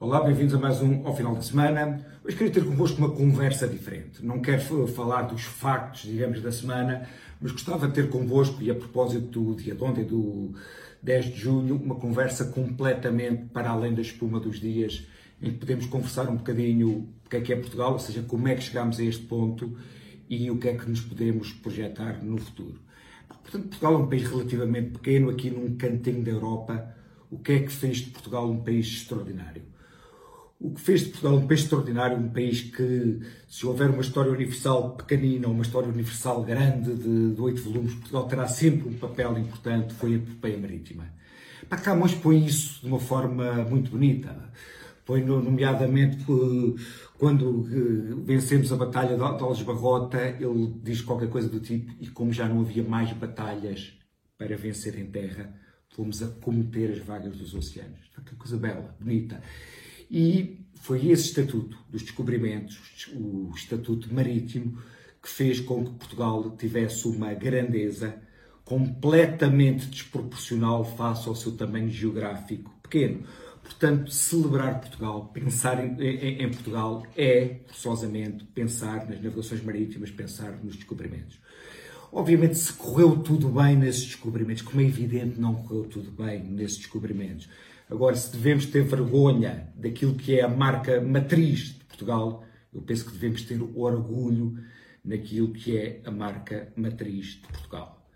Olá, bem-vindos a mais um ao final da semana. Hoje queria ter convosco uma conversa diferente. Não quero falar dos factos, digamos, da semana, mas gostava de ter convosco, e a propósito do dia de ontem, do 10 de junho, uma conversa completamente para além da espuma dos dias, em que podemos conversar um bocadinho o que é que é Portugal, ou seja, como é que chegamos a este ponto e o que é que nos podemos projetar no futuro. Portanto, Portugal é um país relativamente pequeno, aqui num cantinho da Europa. O que é que fez de Portugal um país extraordinário? O que fez de Portugal um país extraordinário, um país que, se houver uma história universal pequenina ou uma história universal grande de oito volumes, Portugal terá sempre um papel importante, foi a epopeia marítima. Para Camões põe isso de uma forma muito bonita. Põe, nomeadamente, quando eh, vencemos a Batalha de Alves Barrota, ele diz qualquer coisa do tipo, e como já não havia mais batalhas para vencer em terra, fomos a cometer as vagas dos oceanos. Que coisa bela, bonita. E foi esse estatuto dos descobrimentos, o estatuto marítimo, que fez com que Portugal tivesse uma grandeza completamente desproporcional face ao seu tamanho geográfico pequeno. Portanto, celebrar Portugal, pensar em, em, em, Portugal é, forçosamente, pensar nas navegações marítimas, pensar nos descobrimentos. Obviamente, se correu tudo bem nesses descobrimentos, como é evidente, não correu tudo bem nesses descobrimentos. Agora, se devemos ter vergonha daquilo que é a marca matriz de Portugal, eu penso que devemos ter orgulho naquilo que é a marca matriz de Portugal.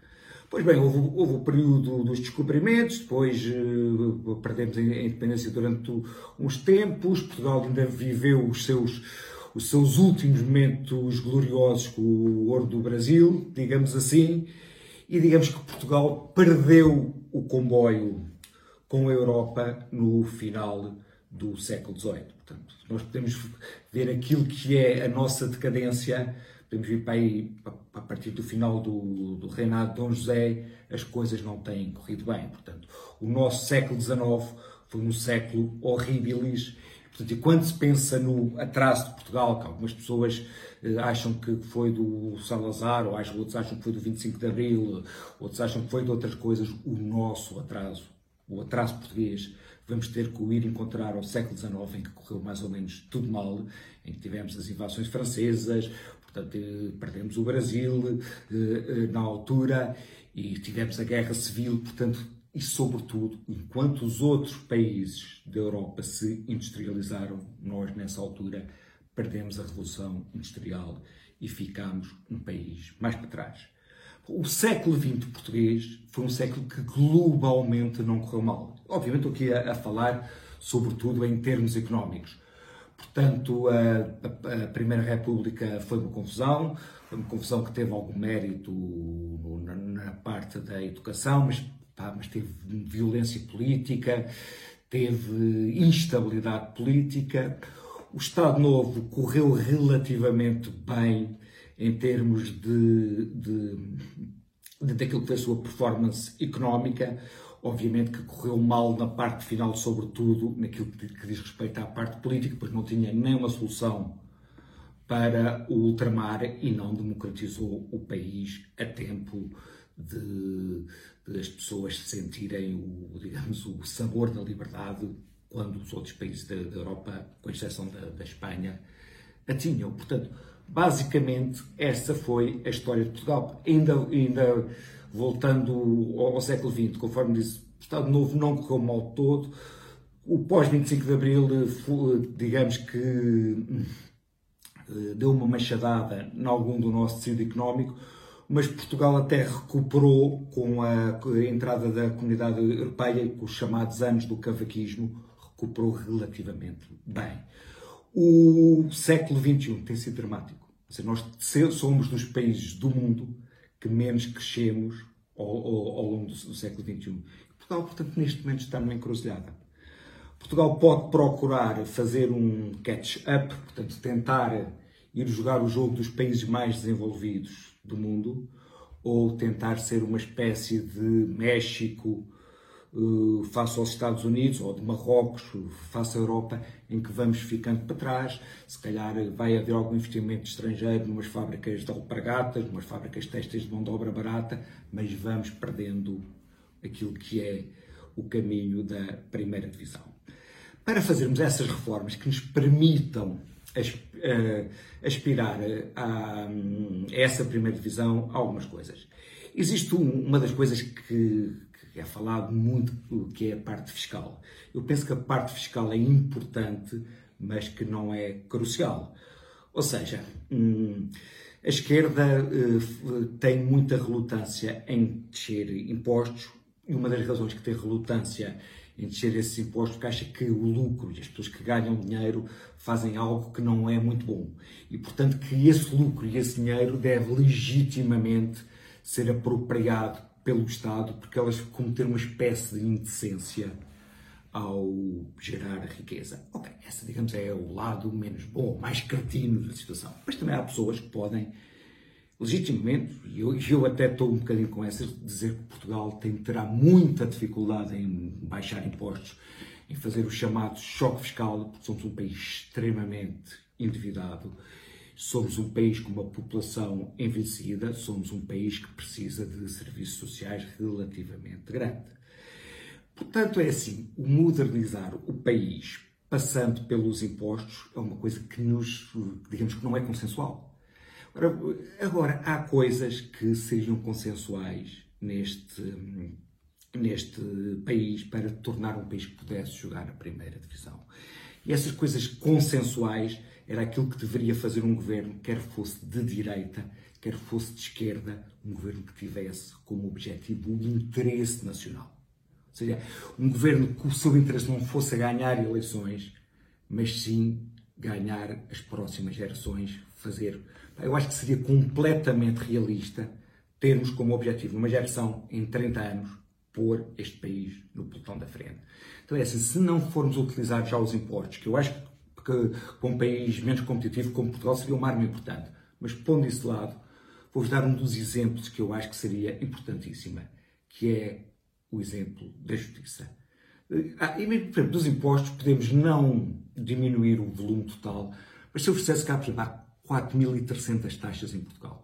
Pois bem, houve, houve o período dos descobrimentos, depois uh, perdemos a independência durante uns tempos, Portugal ainda viveu os seus, os seus últimos momentos gloriosos com o ouro do Brasil, digamos assim, e digamos que Portugal perdeu o comboio com a Europa no final do século XVIII. Portanto, nós podemos ver aquilo que é a nossa decadência, podemos vir para aí, a partir do final do, do reinado de Dom José, as coisas não têm corrido bem. Portanto, o nosso século XIX foi um século horribilis. Portanto, e quando se pensa no atraso de Portugal, que algumas pessoas eh, acham que foi do Salazar, ou outros acham que foi do 25 de Abril, outros acham que foi de outras coisas, o nosso atraso o atraso português, vamos ter que o ir encontrar ao século XIX, em que correu mais ou menos tudo mal, em que tivemos as invasões francesas, portanto, eh, perdemos o Brasil eh, eh, na altura e tivemos a guerra civil, portanto, e sobretudo, enquanto os outros países da Europa se industrializaram, nós nessa altura perdemos a revolução industrial e ficámos um país mais para trás. O século XX português foi um século que globalmente não correu mal. Obviamente, estou aqui a, a falar, sobretudo, em termos económicos. Portanto, a, a, Primeira República foi uma confusão, foi uma confusão que teve algum mérito na, na parte da educação, mas, pá, mas teve violência política, teve instabilidade política. O Estado Novo correu relativamente bem em termos de, de, de, daquilo que foi a sua performance económica. Obviamente que correu mal na parte final, sobretudo naquilo que, diz respeito à parte política, pois não tinha nenhuma solução para o ultramar e não democratizou o país a tempo de, de, as pessoas sentirem o, digamos, o sabor da liberdade quando os outros países da, da Europa, com exceção da, da Espanha, a tinham. Portanto, Basicamente, essa foi a história de Portugal. Ainda, ainda voltando ao, século XX, conforme disse, o Estado Novo não correu mal todo. O pós-25 de Abril, digamos que eh, deu uma machadada em algum do nosso tecido económico, mas Portugal até recuperou com a entrada da comunidade europeia, com os chamados anos do cavaquismo, recuperou relativamente bem. O século XXI tem sido dramático seja, nós somos dos países do mundo que menos crescemos ao, ao, ao longo do, do, século XXI. Portugal, portanto, neste momento está numa encruzilhada. Portugal pode procurar fazer um catch-up, portanto, tentar ir jogar o jogo dos países mais desenvolvidos do mundo, ou tentar ser uma espécie de México, uh, face aos Estados Unidos ou de Marrocos face à Europa, em que vamos ficando para trás. Se calhar vai haver algum investimento estrangeiro numas fábricas de alpargatas, numas fábricas têxteis de mão de obra barata, mas vamos perdendo aquilo que é o caminho da primeira divisão. para fazermos essas reformas que nos permitam eh, aspirar a, essa primeira divisão algumas coisas. Existe uma das coisas que é falado muito, que é a parte fiscal. Eu penso que a parte fiscal é importante, mas que não é crucial. Ou seja, hum, a esquerda eh, tem muita relutância em descer impostos e uma das razões que tem relutância em descer esses impostos porque acha que o lucro e as pessoas que ganham dinheiro fazem algo que não é muito bom. E, portanto, que esse lucro e esse dinheiro deve legitimamente ser apropriado pelo Estado porque elas cometeram uma espécie de indecência ao gerar riqueza. Ok, essa, digamos, é o lado menos bom, mais cretino da situação. Mas também há pessoas que podem, legitimamente, e eu, eu até estou um bocadinho com essa, dizer que Portugal tem, terá muita dificuldade em baixar impostos, em fazer o chamado choque fiscal, porque somos um país extremamente endividado, somos um país com uma população envelhecida, somos um país que precisa de serviços sociais relativamente grande. Portanto, é assim, o modernizar o país passando pelos impostos é uma coisa que nos, digamos que não é consensual. Agora, agora há coisas que seriam consensuais neste, neste país para tornar um país que pudesse jogar na primeira divisão. E essas coisas consensuais era aquilo que deveria fazer um governo, quer fosse de direita, quer fosse de esquerda, um governo que tivesse como objetivo o interesse nacional. Ou seja, um governo que o seu interesse não fosse ganhar eleições, mas sim ganhar as próximas gerações, fazer. Eu acho que seria completamente realista termos como objetivo, numa geração em 30 anos, pôr este país no pelotão da frente. Então é assim, se não formos utilizar já os impostos, que eu acho que para um país menos competitivo como Portugal seria uma arma importante, mas pondo isso de lado, vou-vos dar um dos exemplos que eu acho que seria importantíssima, que é o exemplo da justiça. Ah, e mesmo, por exemplo, dos impostos, podemos não diminuir o volume total, mas se eu oferecesse cá, por exemplo, há 4.300 taxas em Portugal,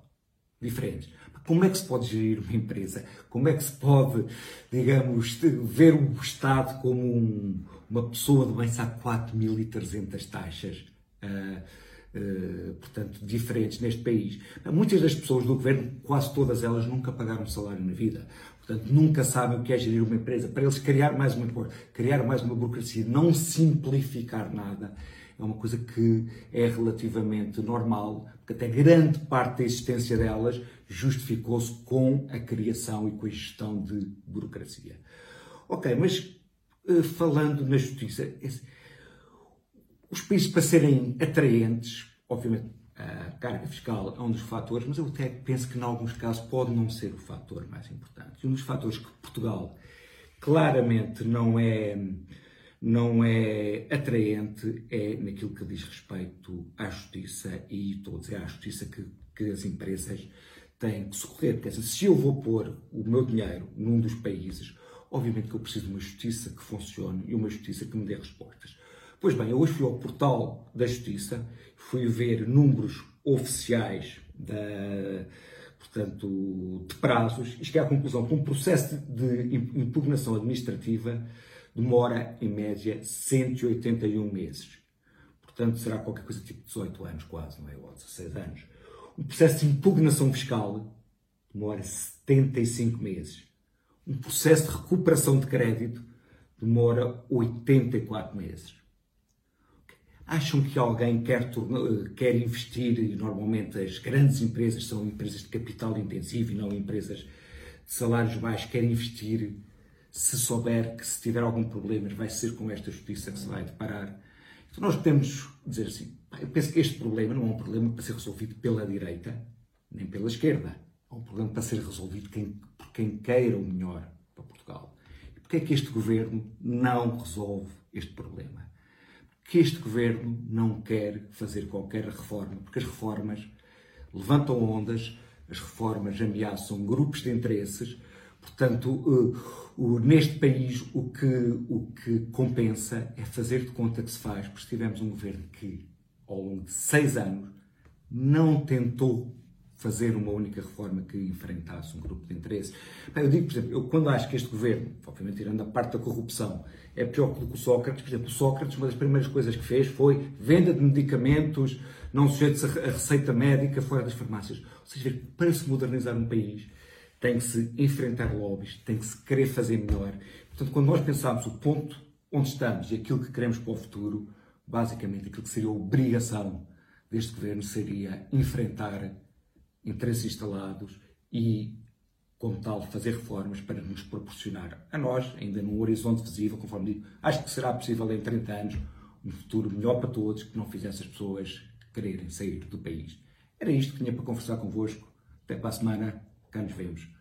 diferentes. Como é que se pode gerir uma empresa? Como é que se pode, digamos, ver o Estado como um, uma pessoa de bem há 4.300 taxas? Uh, Uh, portanto, diferentes neste país. Muitas das pessoas do governo, quase todas elas, nunca pagaram salário na vida. Portanto, nunca sabem o que é gerir uma empresa. Para eles, criar mais uma, criar mais uma burocracia, não simplificar nada, é uma coisa que é relativamente normal, porque até grande parte da existência delas justificou-se com a criação e com a gestão de burocracia. Ok, mas eh, falando na justiça, os países para serem atraentes, obviamente a carga fiscal é um dos fatores, mas eu até penso que, em alguns casos, pode não ser o fator mais importante. E um dos fatores que Portugal claramente não é, não é atraente é naquilo que diz respeito à justiça, e estou a dizer à justiça que, que as empresas têm que socorrer. Quer dizer, se eu vou pôr o meu dinheiro num dos países, obviamente que eu preciso de uma justiça que funcione e uma justiça que me dê respostas. Pois bem, eu hoje fui ao portal da Justiça, fui ver números oficiais da, portanto, de prazos e cheguei à conclusão que um processo de impugnação administrativa demora, em média, 181 meses. Portanto, será qualquer coisa tipo 18 anos, quase, não é? Ou 16 anos. Um processo de impugnação fiscal demora 75 meses. Um processo de recuperação de crédito demora 84 meses acham que alguém quer, quer investir, e normalmente as grandes empresas são empresas de capital intensivo e não empresas de salários baixos, querem investir se souber que se tiver algum problema vai ser com esta justiça que se vai deparar. Então nós podemos dizer assim, eu penso que este problema não é um problema para ser resolvido pela direita, nem pela esquerda. É um problema para ser resolvido quem, por quem queira o melhor para Portugal. E porquê é que este governo não resolve este problema? que este governo não quer fazer qualquer reforma, porque as reformas levantam ondas, as reformas ameaçam grupos de interesses. Portanto, uh, neste país, o que, o que compensa é fazer de conta que se faz, porque tivemos um governo que, ao longo de seis anos, não tentou fazer uma única reforma que enfrentasse um grupo de interesse. Eu digo, por exemplo, eu quando acho que este governo, obviamente tirando a parte da corrupção, é pior que o Sócrates, por exemplo, o Sócrates, uma das primeiras coisas que fez foi venda de medicamentos não sujeitos a receita médica fora das farmácias. Ou seja, para se modernizar um país, tem que se enfrentar lobbies, tem que se querer fazer melhor. Portanto, quando nós pensamos o ponto onde estamos e aquilo que queremos para o futuro, basicamente aquilo que seria a obrigação deste governo seria enfrentar interesses instalados e, como tal, fazer reformas para nos proporcionar a nós, ainda num horizonte visível, conforme digo, acho que será possível em 30 anos um futuro melhor para todos que não fizesse as pessoas quererem sair do país. Era isto que tinha para conversar convosco. Até para a semana. Cá nos vemos.